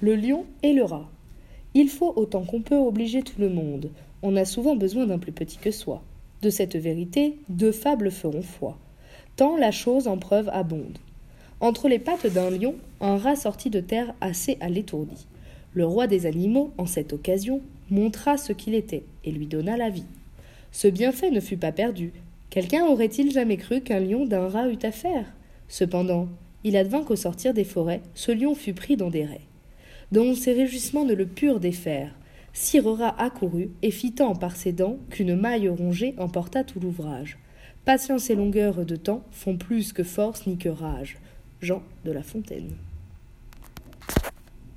Le lion et le rat. Il faut autant qu'on peut obliger tout le monde. On a souvent besoin d'un plus petit que soi. De cette vérité, deux fables feront foi. Tant la chose en preuve abonde. Entre les pattes d'un lion, un rat sortit de terre assez à l'étourdi. Le roi des animaux, en cette occasion, montra ce qu'il était et lui donna la vie. Ce bienfait ne fut pas perdu. Quelqu'un aurait-il jamais cru qu'un lion d'un rat eût affaire? Cependant, il advint qu'au sortir des forêts, ce lion fut pris dans des raies dont ses réjouissements ne le purent défaire. Cirera accourut et fit tant par ses dents qu'une maille rongée emporta tout l'ouvrage. Patience et longueur de temps font plus que force ni que rage. Jean de La Fontaine.